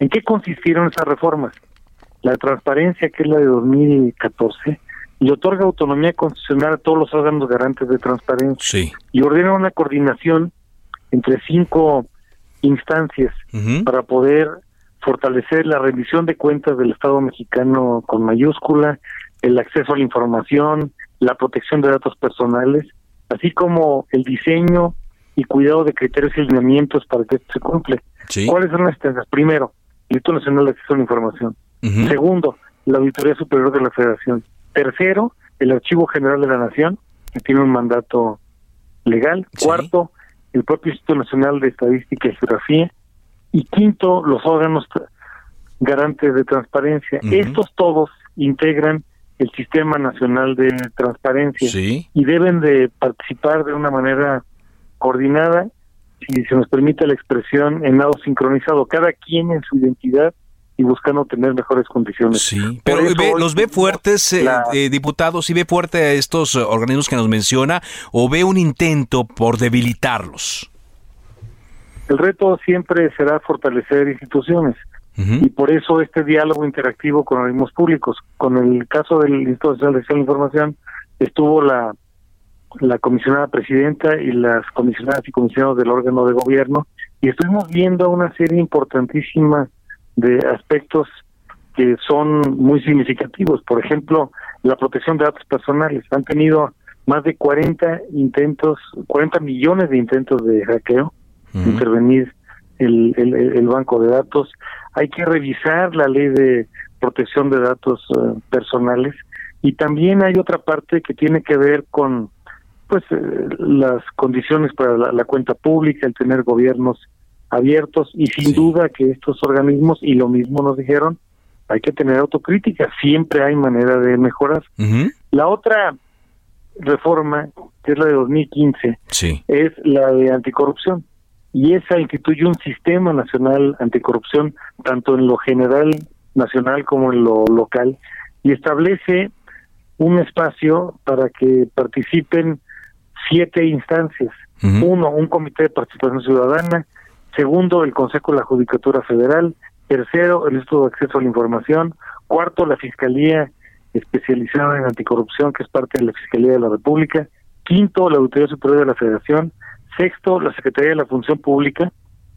¿En qué consistieron esas reformas? La de transparencia, que es la de 2014, le otorga autonomía constitucional a todos los órganos garantes de transparencia y ordena una coordinación entre cinco instancias para poder fortalecer la rendición de cuentas del Estado mexicano con mayúscula, el acceso a la información, la protección de datos personales, así como el diseño y cuidado de criterios y lineamientos para que esto se cumple. ¿Cuáles son las temas? Primero, el Instituto Nacional de Acceso a la Información. Segundo, la Auditoría Superior de la Federación. Tercero, el Archivo General de la Nación, que tiene un mandato legal. Cuarto, el propio Instituto Nacional de Estadística y Geografía. Y quinto, los órganos garantes de transparencia. Estos todos integran el Sistema Nacional de Transparencia y deben de participar de una manera coordinada, si se nos permite la expresión, en lado sincronizado, cada quien en su identidad y buscando tener mejores condiciones. Sí, pero los ve fuertes, eh, eh, diputados, y ve fuerte a estos eh, organismos que nos menciona, o ve un intento por debilitarlos. El reto siempre será fortalecer instituciones y por eso este diálogo interactivo con organismos públicos. Con el caso del Instituto Nacional de Acceso Información estuvo la la comisionada presidenta y las comisionadas y comisionados del órgano de gobierno y estuvimos viendo una serie importantísima de aspectos que son muy significativos. Por ejemplo, la protección de datos personales. Han tenido más de 40 intentos, 40 millones de intentos de hackeo, intervenir el, el, banco de datos. Hay que revisar la ley de protección de datos eh, personales y también hay otra parte que tiene que ver con pues eh, las condiciones para la, cuenta pública, el tener gobiernos abiertos y sin duda que estos organismos, y lo mismo nos dijeron, hay que tener autocrítica, siempre hay manera de mejorar. La otra reforma, que es la de 2015, es la de anticorrupción. Y esa instituye un sistema nacional anticorrupción, tanto en lo general nacional como en lo local, y establece un espacio para que participen siete instancias. Uno, un comité de participación ciudadana. Segundo, el Consejo de la Judicatura Federal. Tercero, el Instituto de Acceso a la Información. Cuarto, la Fiscalía especializada en anticorrupción, que es parte de la Fiscalía de la República. Quinto, la Auditoría Superior de la Federación. Sexto, la Secretaría de la Función Pública.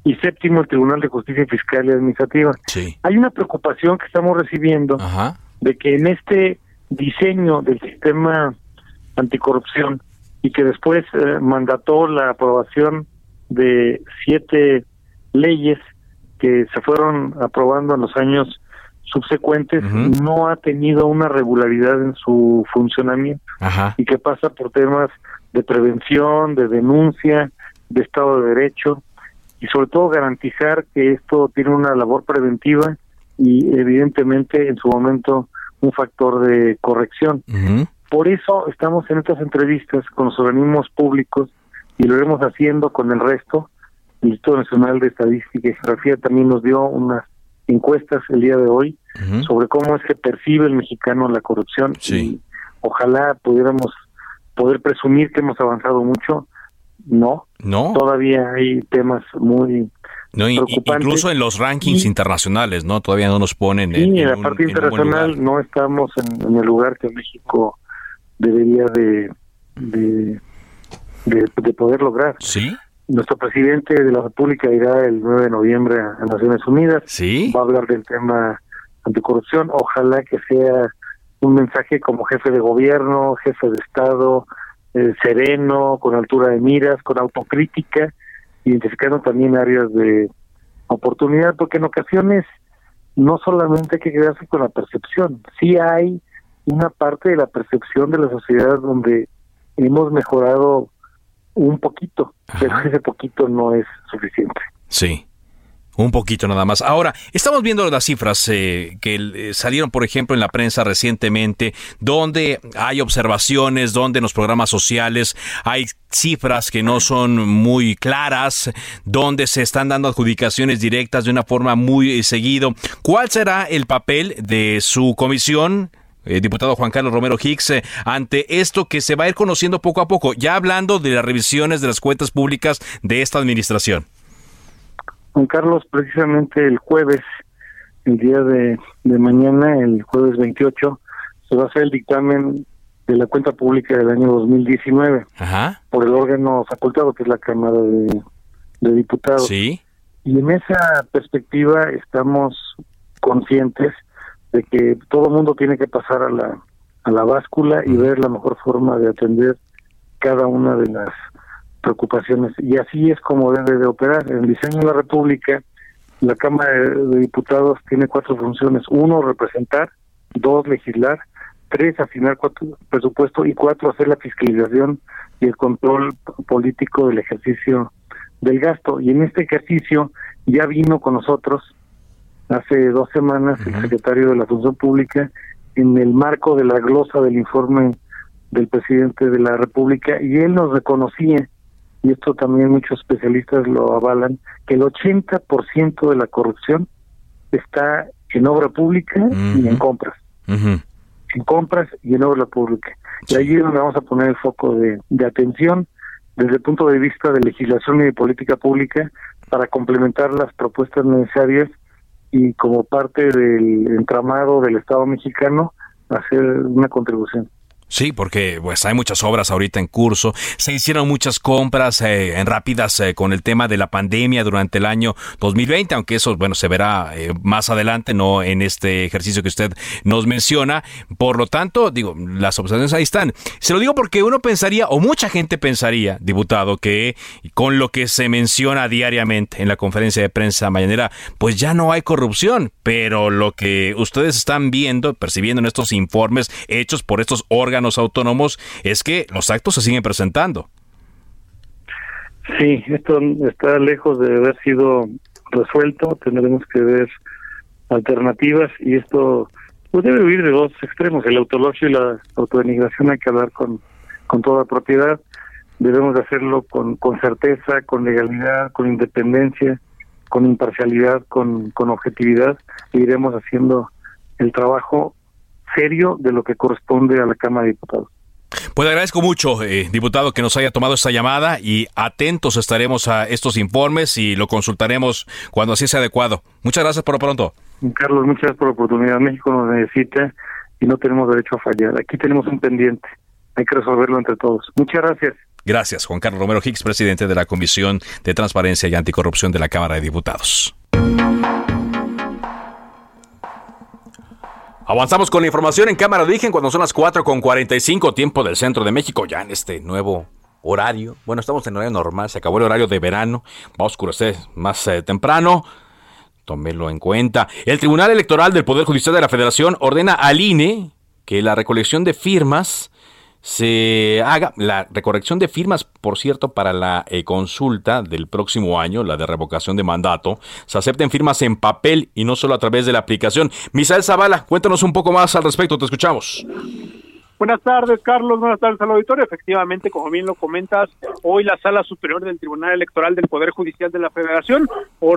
Y séptimo, el Tribunal de Justicia Fiscal y Administrativa. Hay una preocupación que estamos recibiendo de que en este diseño del sistema anticorrupción y que después eh, mandató la aprobación de siete leyes que se fueron aprobando en los años subsecuentes, no ha tenido una regularidad en su funcionamiento y que pasa por temas de prevención, de denuncia, de Estado de Derecho y sobre todo garantizar que esto tiene una labor preventiva y evidentemente en su momento un factor de corrección. Por eso estamos en estas entrevistas con los organismos públicos y lo iremos haciendo con el resto. El Instituto Nacional de Estadística y Geografía también nos dio unas encuestas el día de hoy sobre cómo es que percibe el mexicano la corrupción. Y ojalá pudiéramos poder presumir que hemos avanzado mucho. No, no. Todavía hay temas muy no, incluso en los rankings internacionales, ¿no? Todavía no nos ponen en, en, la parte internacional no estamos en, el lugar que México debería de, de, poder lograr. Sí. Nuestro presidente de la República irá el 9 de noviembre a Naciones Unidas. Sí. Va a hablar del tema anticorrupción. Ojalá que sea un mensaje como jefe de gobierno, jefe de Estado, eh, sereno, con altura de miras, con autocrítica, identificando también áreas de oportunidad, porque en ocasiones no solamente hay que quedarse con la percepción, sí hay una parte de la percepción de la sociedad donde hemos mejorado un poquito, pero ese poquito no es suficiente. Sí. Un poquito nada más. Ahora, estamos viendo las cifras eh, que eh, salieron, por ejemplo, en la prensa recientemente, donde hay observaciones, donde en los programas sociales hay cifras que no son muy claras, donde se están dando adjudicaciones directas de una forma muy eh, seguido. ¿Cuál será el papel de su comisión? Eh, diputado Juan Carlos Romero Hicks, eh, ante esto que se va a ir conociendo poco a poco, ya hablando de las revisiones de las cuentas públicas de esta administración. Juan Carlos, precisamente el jueves, el día de, mañana, el jueves 28, se va a hacer el dictamen de la cuenta pública del año 2019 por el órgano facultado que es la Cámara de, Diputados. Sí. Y en esa perspectiva estamos conscientes de que todo el mundo tiene que pasar a la, a la báscula y ver la mejor forma de atender cada una de las preocupaciones. Y así es como debe de operar. En el diseño de la República, la Cámara de Diputados tiene cuatro funciones. Uno, representar. Dos, legislar. Tres, asignar cuatro presupuesto. Y cuatro, hacer la fiscalización y el control político del ejercicio del gasto. Y en este ejercicio ya vino con nosotros hace dos semanas el secretario de la Función Pública en el marco de la glosa del informe del presidente de la República y él nos reconocía, y esto también muchos especialistas lo avalan, que el 80% de la corrupción está en obra pública y en compras. En compras y en obra pública. Y allí es donde vamos a poner el foco de, de atención desde el punto de vista de legislación y de política pública para complementar las propuestas necesarias y como parte del entramado del Estado mexicano hacer una contribución. Sí, porque pues hay muchas obras ahorita en curso. Se hicieron muchas compras eh, en rápidas eh, con el tema de la pandemia durante el año 2020, aunque eso bueno se verá eh, más adelante, no en este ejercicio que usted nos menciona. Por lo tanto, digo, las observaciones ahí están. Se lo digo porque uno pensaría o mucha gente pensaría, diputado, que con lo que se menciona diariamente en la conferencia de prensa mañanera, pues ya no hay corrupción, pero lo que ustedes están viendo, percibiendo en estos informes hechos por estos órganos autónomos es que los actos se siguen presentando. Sí, esto está lejos de haber sido resuelto, tendremos que ver alternativas y esto pues debe huir de dos extremos, el autologio y la autodenigración. Hay que hablar con, con toda propiedad, debemos de hacerlo con, con certeza, con legalidad, con independencia, con imparcialidad, con, con objetividad, e iremos haciendo el trabajo serio de lo que corresponde a la Cámara de Diputados. Pues agradezco mucho, eh, diputado, que nos haya tomado esta llamada y atentos estaremos a estos informes y lo consultaremos cuando así sea adecuado. Muchas gracias por lo pronto. Carlos, muchas gracias por la oportunidad. México nos necesita y no tenemos derecho a fallar. Aquí tenemos un pendiente. Hay que resolverlo entre todos. Muchas gracias. Gracias, Juan Carlos Romero Hicks, presidente de la Comisión de Transparencia y Anticorrupción de la Cámara de Diputados. Avanzamos con la información en cámara de origen cuando son las 4 con 45 tiempo del centro de México, ya en este nuevo horario. Bueno, estamos en horario normal, se acabó el horario de verano, va a oscurecer más eh, temprano. Tómelo en cuenta. El Tribunal Electoral del Poder Judicial de la Federación ordena al INE que la recolección de firmas se haga la recorrección de firmas, por cierto, para la eh, consulta del próximo año, la de revocación de mandato, se acepten firmas en papel y no solo a través de la aplicación. Misael Zavala, cuéntanos un poco más al respecto, te escuchamos. Buenas tardes, Carlos. Buenas tardes al auditorio. Efectivamente, como bien lo comentas, hoy la Sala Superior del Tribunal Electoral del Poder Judicial de la Federación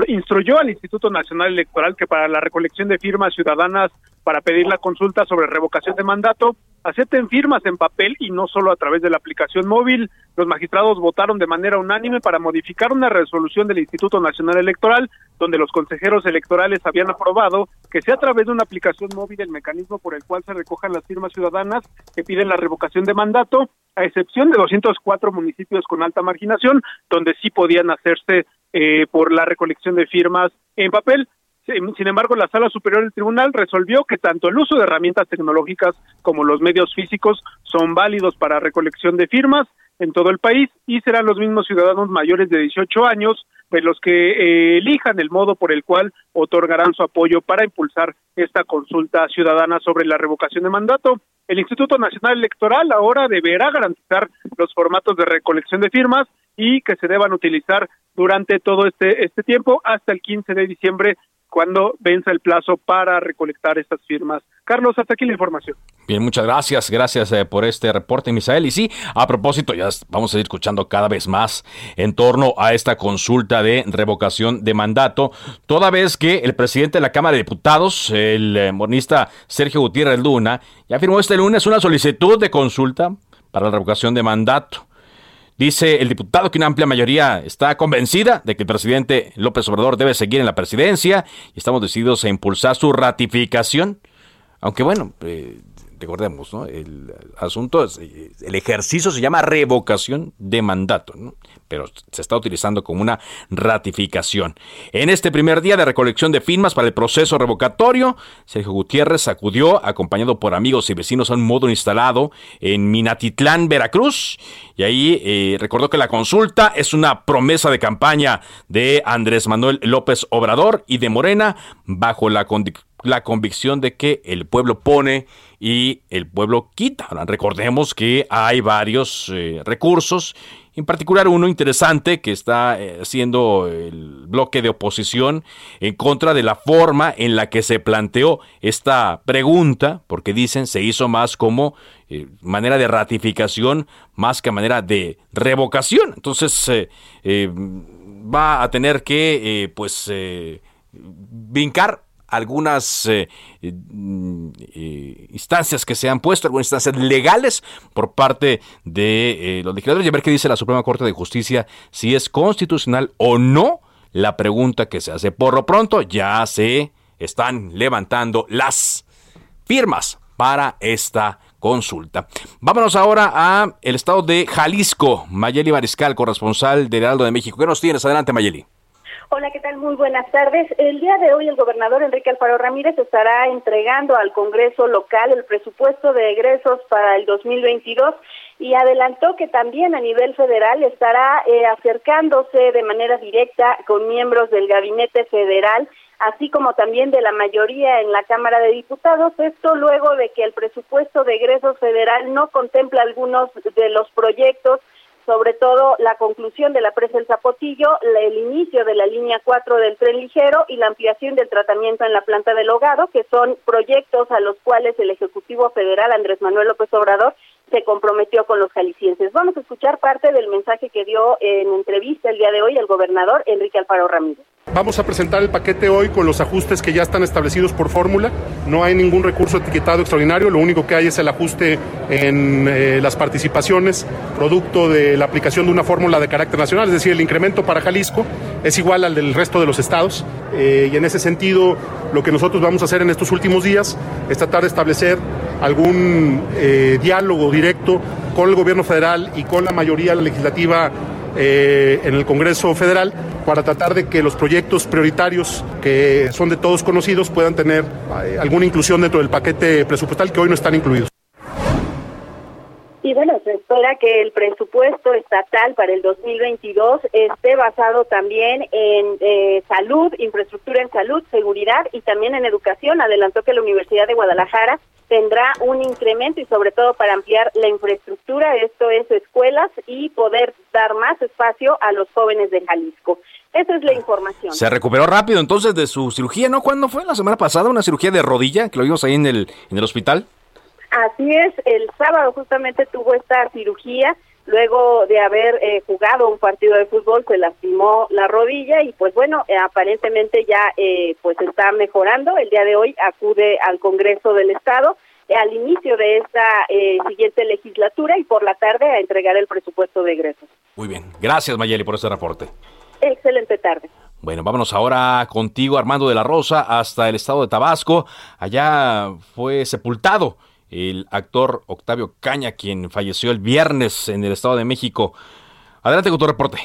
instruyó al Instituto Nacional Electoral que para la recolección de firmas ciudadanas para pedir la consulta sobre revocación de mandato, acepten firmas en papel y no solo a través de la aplicación móvil. Los magistrados votaron de manera unánime para modificar una resolución del Instituto Nacional Electoral donde los consejeros electorales habían aprobado que sea a través de una aplicación móvil el mecanismo por el cual se recojan las firmas ciudadanas que piden la revocación de mandato, a excepción de 204 municipios con alta marginación, donde sí podían hacerse eh, por la recolección de firmas en papel. Sin embargo, la Sala Superior del Tribunal resolvió que tanto el uso de herramientas tecnológicas como los medios físicos son válidos para recolección de firmas en todo el país y serán los mismos ciudadanos mayores de 18 años de los que eh, elijan el modo por el cual otorgarán su apoyo para impulsar esta consulta ciudadana sobre la revocación de mandato. El Instituto Nacional Electoral ahora deberá garantizar los formatos de recolección de firmas y que se deban utilizar durante todo este, este tiempo hasta el 15 de diciembre cuando venza el plazo para recolectar estas firmas. Carlos, hasta aquí la información. Bien, muchas gracias. Gracias eh, por este reporte, Misael. Y sí, a propósito, ya vamos a ir escuchando cada vez más en torno a esta consulta de revocación de mandato, toda vez que el presidente de la Cámara de Diputados, el eh, monista Sergio Gutiérrez Luna, ya firmó este lunes una solicitud de consulta para la revocación de mandato. Dice el diputado que una amplia mayoría está convencida de que el presidente López Obrador debe seguir en la presidencia y estamos decididos a impulsar su ratificación. Aunque bueno, eh, recordemos, ¿no? El asunto es, el ejercicio se llama revocación de mandato, pero se está utilizando como una ratificación. En este primer día de recolección de firmas para el proceso revocatorio, Sergio Gutiérrez acudió acompañado por amigos y vecinos a un módulo instalado en Minatitlán, Veracruz, y ahí eh, recordó que la consulta es una promesa de campaña de Andrés Manuel López Obrador y de Morena bajo la la convicción de que el pueblo pone y el pueblo quita. recordemos que hay varios eh, recursos, en particular uno interesante que está haciendo eh, el bloque de oposición en contra de la forma en la que se planteó esta pregunta, porque dicen se hizo más como eh, manera de ratificación más que manera de revocación. Entonces va a tener que pues brincar algunas eh, eh, instancias que se han puesto, algunas instancias legales por parte de eh, los legisladores y a ver qué dice la Suprema Corte de Justicia si es constitucional o no la pregunta que se hace. Por lo pronto ya se están levantando las firmas para esta consulta. Vámonos ahora a el estado de Jalisco. Mayeli Mariscal, corresponsal del Heraldo de México. ¿Qué nos tienes? Adelante, Mayeli. Hola, ¿qué tal? Muy buenas tardes. El día de hoy el gobernador Enrique Alfaro Ramírez estará entregando al Congreso local el presupuesto de egresos para el 2022 y adelantó que también a nivel federal estará eh, acercándose de manera directa con miembros del gabinete federal así como también de la mayoría en la Cámara de Diputados. Esto luego de que el presupuesto de egresos federal no contempla algunos de los proyectos sobre todo la conclusión de la presa El Zapotillo, el inicio de la línea 4 del tren ligero y la ampliación del tratamiento en la planta del hogado, que son proyectos a los cuales el Ejecutivo Federal Andrés Manuel López Obrador se comprometió con los jaliscienses. Vamos a escuchar parte del mensaje que dio en entrevista el día de hoy el gobernador Enrique Alfaro Ramírez. Vamos a presentar el paquete hoy con los ajustes que ya están establecidos por fórmula. No hay ningún recurso etiquetado extraordinario, lo único que hay es el ajuste en eh, las participaciones, producto de la aplicación de una fórmula de carácter nacional, es decir, el incremento para Jalisco es igual al del resto de los estados. Eh, y en ese sentido, lo que nosotros vamos a hacer en estos últimos días es tratar de establecer algún eh, diálogo directo con el gobierno federal y con la mayoría legislativa en el Congreso Federal para tratar de que los proyectos prioritarios que son de todos conocidos puedan tener eh, alguna inclusión dentro del paquete presupuestal que hoy no están incluidos. Y bueno, se espera que el presupuesto estatal para el 2022 esté basado también en eh, salud, infraestructura en salud, seguridad y también en educación. Adelantó que la Universidad de Guadalajara tendrá un incremento y sobre todo para ampliar la infraestructura, esto es escuelas y poder dar más espacio a los jóvenes de Jalisco. Esa es la información. Se recuperó rápido entonces de su cirugía, ¿no? ¿Cuándo fue? ¿La semana pasada? ¿Una cirugía de rodilla que lo vimos ahí en el, en el hospital? Así es, el sábado justamente tuvo esta cirugía, luego de haber eh, jugado un partido de fútbol se lastimó la rodilla y pues bueno, eh, aparentemente ya eh, pues está mejorando, el día de hoy acude al Congreso del Estado al inicio de esta siguiente legislatura y por la tarde a entregar el presupuesto de egresos. Muy bien, gracias Mayeli por este reporte. Excelente tarde. Bueno, vámonos ahora contigo, Armando de la Rosa, hasta el estado de Tabasco. Allá fue sepultado el actor Octavio Caña, quien falleció el viernes en el Estado de México. Adelante con tu reporte.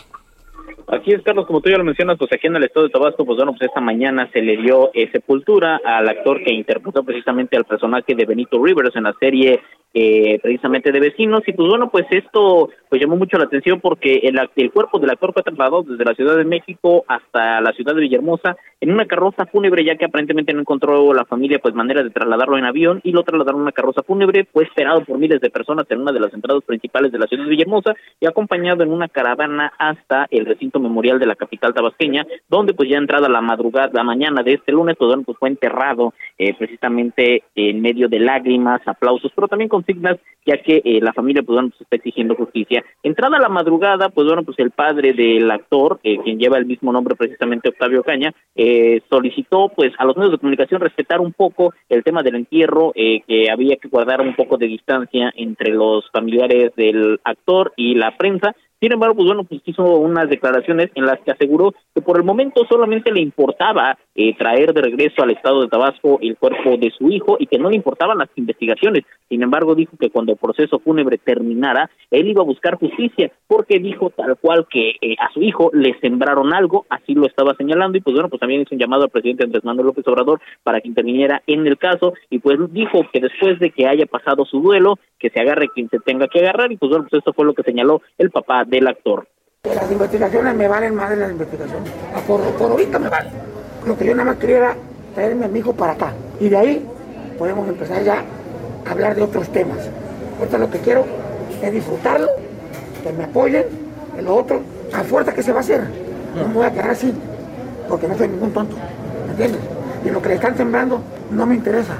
Así es, Carlos, como tú ya lo mencionas, pues aquí en el estado de Tabasco, pues bueno, pues esta mañana se le dio eh, sepultura al actor que interpretó precisamente al personaje de Benito Rivers en la serie eh, precisamente de vecinos. Y pues bueno pues esto pues llamó mucho la atención porque el, el cuerpo del actor fue trasladado desde la Ciudad de México hasta la ciudad de Villahermosa en una carroza fúnebre ya que aparentemente no encontró la familia pues manera de trasladarlo en avión y lo trasladaron en una carroza fúnebre. Fue esperado por miles de personas en una de las entradas principales de la ciudad de Villahermosa y acompañado en una caravana hasta el recinto memorial de la capital tabasqueña donde pues ya entrada la madrugada la mañana de este lunes pues pues fue enterrado eh, precisamente en medio de lágrimas aplausos pero también con consignas, ya que eh, la familia, pues bueno, pues está exigiendo justicia. Entrada la madrugada, pues bueno, pues el padre del actor, eh, quien lleva el mismo nombre precisamente, Octavio Caña, eh, solicitó, pues, a los medios de comunicación respetar un poco el tema del entierro, que había que guardar un poco de distancia entre los familiares del actor y la prensa, Sin embargo, pues bueno, pues hizo unas declaraciones en las que aseguró que por el momento solamente le importaba eh, traer de regreso al estado de Tabasco el cuerpo de su hijo y que no le importaban las investigaciones. Sin embargo, dijo que cuando el proceso fúnebre terminara, él iba a buscar justicia porque dijo tal cual que eh, a su hijo le sembraron algo, así lo estaba señalando y pues bueno, pues también hizo un llamado al presidente Andrés Manuel López Obrador para que interviniera en el caso y pues dijo que después de que haya pasado su duelo, que se agarre quien se tenga que agarrar y pues bueno, pues esto fue lo que señaló el papá del actor. Las investigaciones me valen más de las investigaciones. Por, por ahorita me valen. Lo que yo nada más quería era traerme a mi hijo para acá. Y de ahí podemos empezar ya a hablar de otros temas. Ahorita lo que quiero es disfrutarlo, que me apoyen, en lo otro, a fuerza que se va a hacer. No me voy a quedar así, porque no soy ningún tonto. ¿Me entiendes? Y lo que le están sembrando no me interesa.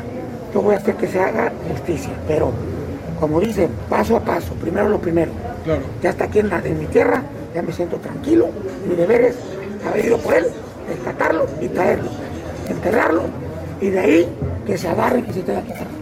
Yo voy a hacer que se haga justicia. Pero, como dicen, paso a paso, primero lo primero. Ya está aquí en, la, en mi tierra, ya me siento tranquilo. Mi deber es haber ido por él, rescatarlo y traerlo, enterrarlo y de ahí que se agarre que se tenga que agarrar.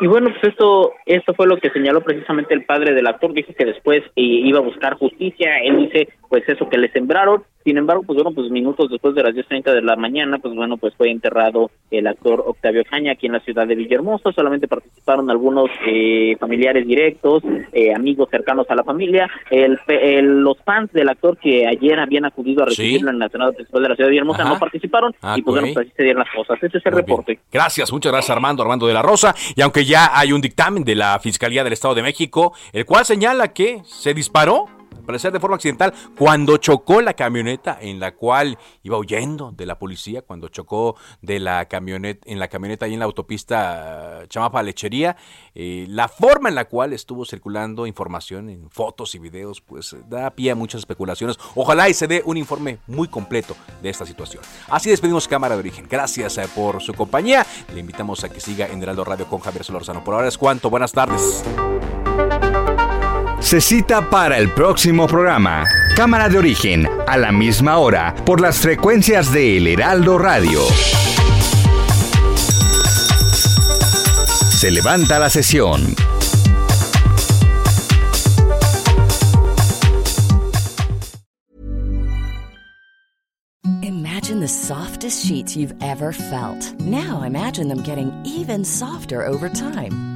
Y bueno, pues esto, esto fue lo que señaló precisamente el padre del actor, dijo que después eh, iba a buscar justicia, él dice pues eso que le sembraron, sin embargo, pues bueno, pues minutos después de las 10.30 de la mañana, pues bueno, pues fue enterrado el actor Octavio Caña aquí en la ciudad de Villahermosa, solamente participaron algunos eh, familiares directos, eh, amigos cercanos a la familia, el, el, los fans del actor que ayer habían acudido a recibirlo en la Principal de la ciudad de Villahermosa no participaron. Ah, y pues bueno, pues así se dieron las cosas, ese es el reporte. Gracias, muchas gracias Armando, Armando de la Rosa. Y aunque ya hay un dictamen de la Fiscalía del Estado de México, el cual señala que se disparó, parecer de forma accidental, cuando chocó la camioneta en la cual iba huyendo de la policía, cuando chocó de la camioneta, en la camioneta ahí en la autopista eh, Chamapa Lechería, eh, la forma en la cual estuvo circulando información en fotos y videos, pues eh, da pie a muchas especulaciones. Ojalá y se dé un informe muy completo de esta situación. Así despedimos Cámara de Origen. Gracias por su compañía. Le invitamos a que siga en Heraldo Radio con Javier Solorzano. Por ahora es cuanto. Buenas tardes. Se cita para el próximo programa. Cámara de origen, a la misma hora, por las frecuencias de El Heraldo Radio. Se levanta la sesión. Imagine the softest sheets you've ever felt. Now imagine them getting even softer over time.